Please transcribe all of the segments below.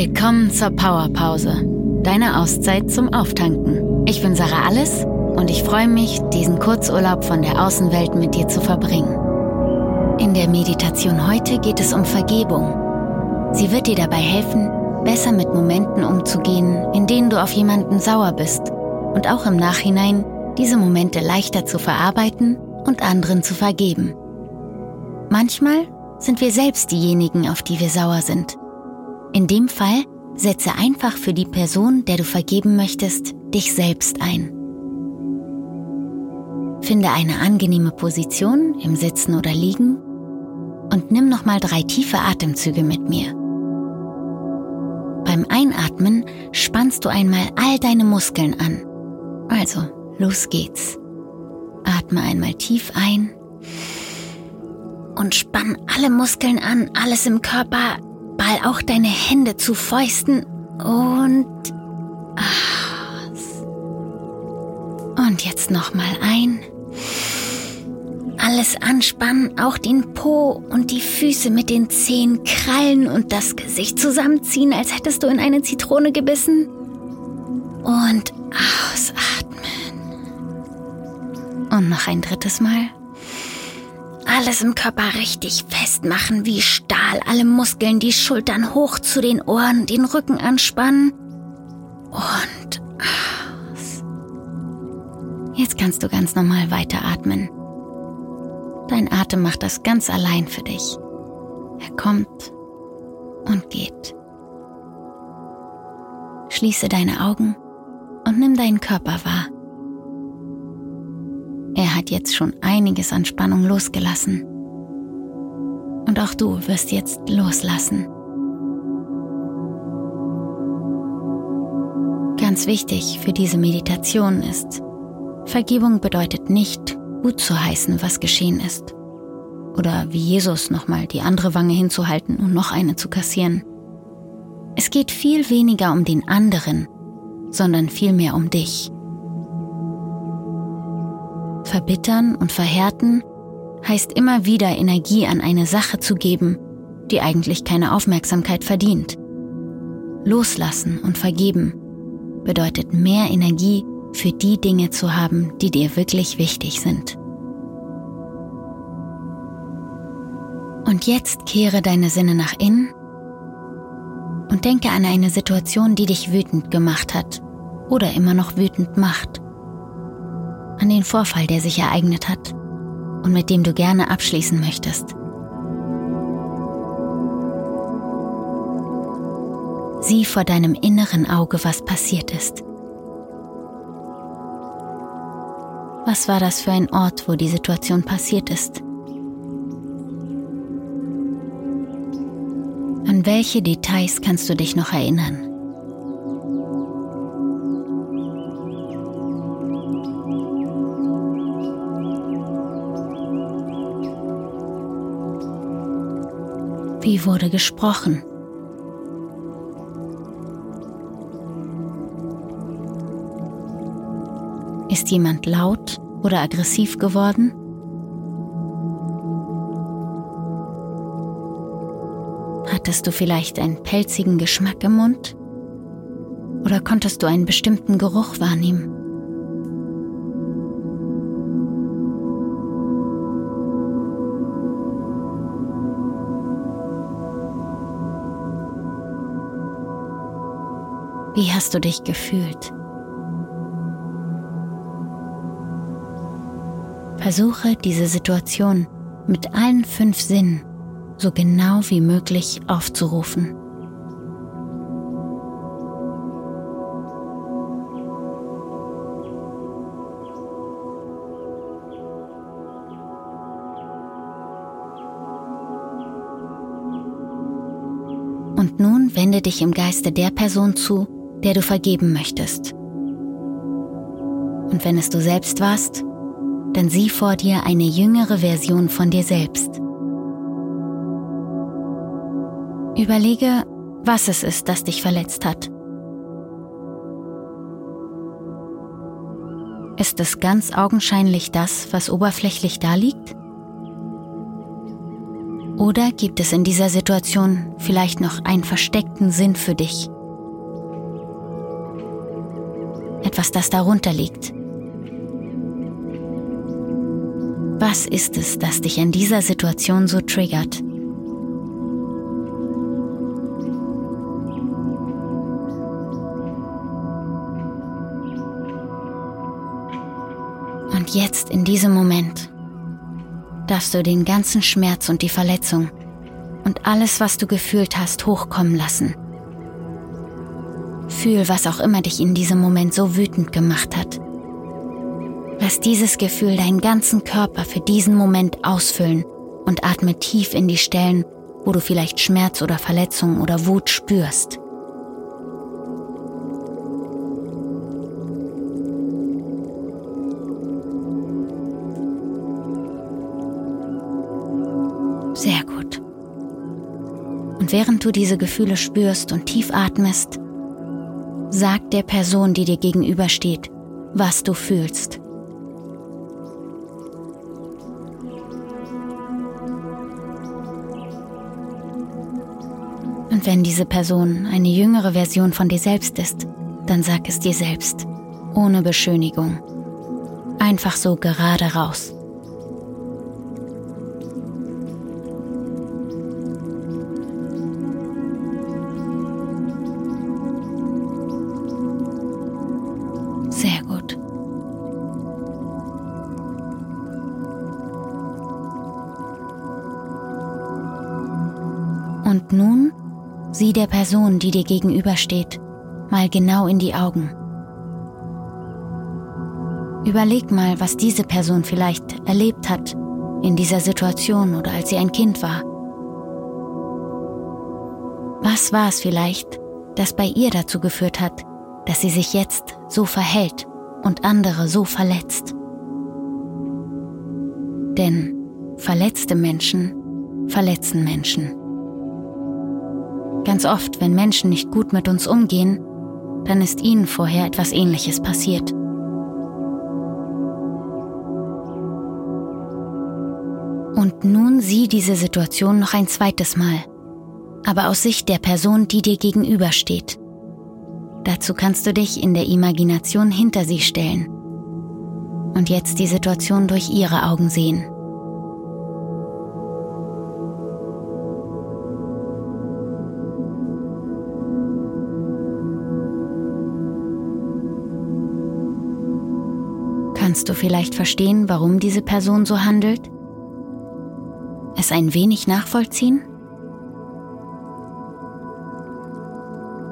Willkommen zur Powerpause, deine Auszeit zum Auftanken. Ich bin Sarah Alles und ich freue mich, diesen Kurzurlaub von der Außenwelt mit dir zu verbringen. In der Meditation heute geht es um Vergebung. Sie wird dir dabei helfen, besser mit Momenten umzugehen, in denen du auf jemanden sauer bist und auch im Nachhinein diese Momente leichter zu verarbeiten und anderen zu vergeben. Manchmal sind wir selbst diejenigen, auf die wir sauer sind. In dem Fall setze einfach für die Person, der du vergeben möchtest, dich selbst ein. Finde eine angenehme Position im Sitzen oder Liegen und nimm nochmal drei tiefe Atemzüge mit mir. Beim Einatmen spannst du einmal all deine Muskeln an. Also, los geht's. Atme einmal tief ein und spann alle Muskeln an, alles im Körper, ball auch deine Hände zu Fäusten und aus. Und jetzt nochmal ein. Alles anspannen, auch den Po und die Füße mit den Zehen krallen und das Gesicht zusammenziehen, als hättest du in eine Zitrone gebissen. Und ausatmen. Und noch ein drittes Mal. Alles im Körper richtig festmachen wie Stahl, alle Muskeln, die Schultern hoch zu den Ohren, den Rücken anspannen. Und aus. Jetzt kannst du ganz normal weiteratmen. Dein Atem macht das ganz allein für dich. Er kommt und geht. Schließe deine Augen und nimm deinen Körper wahr. Hat jetzt schon einiges an Spannung losgelassen. Und auch du wirst jetzt loslassen. Ganz wichtig für diese Meditation ist, Vergebung bedeutet nicht, gut zu heißen, was geschehen ist. Oder wie Jesus nochmal die andere Wange hinzuhalten und noch eine zu kassieren. Es geht viel weniger um den anderen, sondern vielmehr um dich. Verbittern und verhärten heißt immer wieder Energie an eine Sache zu geben, die eigentlich keine Aufmerksamkeit verdient. Loslassen und vergeben bedeutet mehr Energie für die Dinge zu haben, die dir wirklich wichtig sind. Und jetzt kehre deine Sinne nach innen und denke an eine Situation, die dich wütend gemacht hat oder immer noch wütend macht an den Vorfall, der sich ereignet hat und mit dem du gerne abschließen möchtest. Sieh vor deinem inneren Auge, was passiert ist. Was war das für ein Ort, wo die Situation passiert ist? An welche Details kannst du dich noch erinnern? Wurde gesprochen? Ist jemand laut oder aggressiv geworden? Hattest du vielleicht einen pelzigen Geschmack im Mund? Oder konntest du einen bestimmten Geruch wahrnehmen? Wie hast du dich gefühlt? Versuche diese Situation mit allen fünf Sinnen so genau wie möglich aufzurufen. Und nun wende dich im Geiste der Person zu, der du vergeben möchtest. Und wenn es du selbst warst, dann sieh vor dir eine jüngere Version von dir selbst. Überlege, was es ist, das dich verletzt hat. Ist es ganz augenscheinlich das, was oberflächlich da liegt? Oder gibt es in dieser Situation vielleicht noch einen versteckten Sinn für dich? Etwas, das darunter liegt. Was ist es, das dich in dieser Situation so triggert? Und jetzt in diesem Moment darfst du den ganzen Schmerz und die Verletzung und alles, was du gefühlt hast, hochkommen lassen. Fühl, was auch immer dich in diesem Moment so wütend gemacht hat. Lass dieses Gefühl deinen ganzen Körper für diesen Moment ausfüllen und atme tief in die Stellen, wo du vielleicht Schmerz oder Verletzung oder Wut spürst. Sehr gut. Und während du diese Gefühle spürst und tief atmest, sag der Person, die dir gegenübersteht, was du fühlst. Und wenn diese Person eine jüngere Version von dir selbst ist, dann sag es dir selbst, ohne Beschönigung. Einfach so gerade raus. Sieh der Person, die dir gegenübersteht, mal genau in die Augen. Überleg mal, was diese Person vielleicht erlebt hat in dieser Situation oder als sie ein Kind war. Was war es vielleicht, das bei ihr dazu geführt hat, dass sie sich jetzt so verhält und andere so verletzt? Denn verletzte Menschen verletzen Menschen. Ganz oft, wenn Menschen nicht gut mit uns umgehen, dann ist ihnen vorher etwas Ähnliches passiert. Und nun sieh diese Situation noch ein zweites Mal, aber aus Sicht der Person, die dir gegenübersteht. Dazu kannst du dich in der Imagination hinter sie stellen und jetzt die Situation durch ihre Augen sehen. Kannst du vielleicht verstehen, warum diese Person so handelt? Es ein wenig nachvollziehen?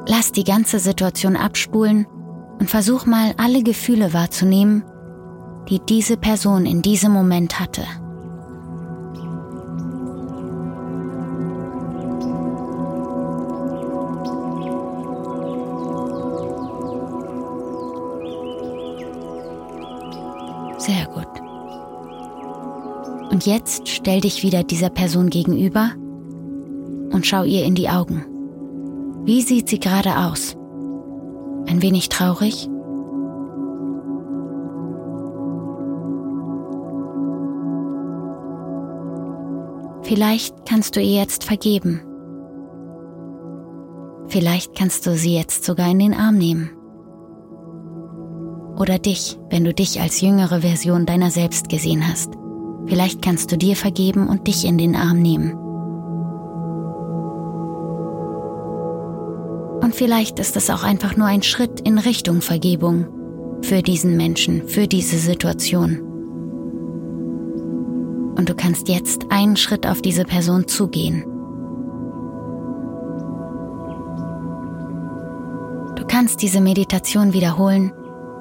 Lass die ganze Situation abspulen und versuch mal alle Gefühle wahrzunehmen, die diese Person in diesem Moment hatte. Sehr gut. Und jetzt stell dich wieder dieser Person gegenüber und schau ihr in die Augen. Wie sieht sie gerade aus? Ein wenig traurig? Vielleicht kannst du ihr jetzt vergeben. Vielleicht kannst du sie jetzt sogar in den Arm nehmen. Oder dich, wenn du dich als jüngere Version deiner selbst gesehen hast. Vielleicht kannst du dir vergeben und dich in den Arm nehmen. Und vielleicht ist es auch einfach nur ein Schritt in Richtung Vergebung für diesen Menschen, für diese Situation. Und du kannst jetzt einen Schritt auf diese Person zugehen. Du kannst diese Meditation wiederholen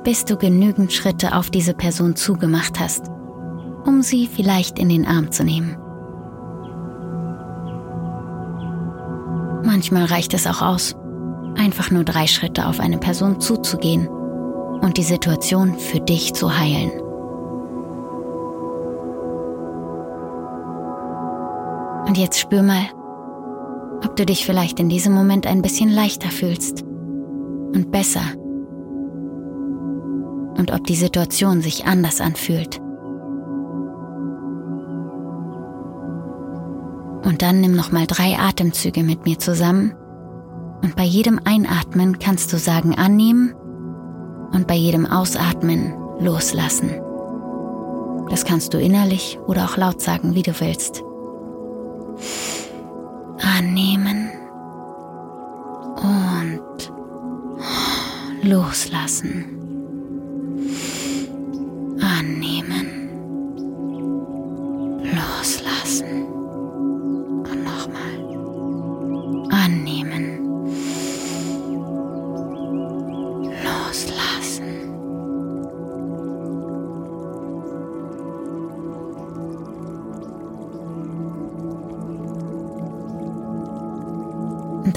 bis du genügend Schritte auf diese Person zugemacht hast, um sie vielleicht in den Arm zu nehmen. Manchmal reicht es auch aus, einfach nur drei Schritte auf eine Person zuzugehen und die Situation für dich zu heilen. Und jetzt spür mal, ob du dich vielleicht in diesem Moment ein bisschen leichter fühlst und besser und ob die Situation sich anders anfühlt. Und dann nimm nochmal drei Atemzüge mit mir zusammen. Und bei jedem Einatmen kannst du sagen annehmen und bei jedem Ausatmen loslassen. Das kannst du innerlich oder auch laut sagen, wie du willst. Annehmen und loslassen.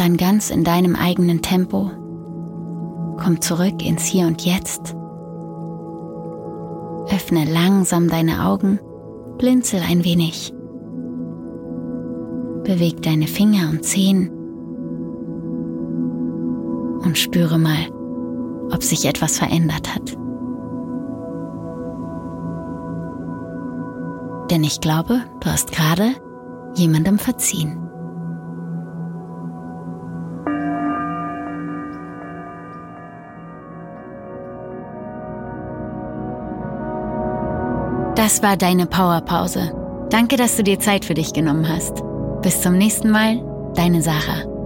Dann ganz in deinem eigenen Tempo komm zurück ins Hier und Jetzt. Öffne langsam deine Augen, blinzel ein wenig. Beweg deine Finger und Zehen und spüre mal, ob sich etwas verändert hat. Denn ich glaube, du hast gerade jemandem verziehen. Das war deine Powerpause. Danke, dass du dir Zeit für dich genommen hast. Bis zum nächsten Mal, deine Sarah.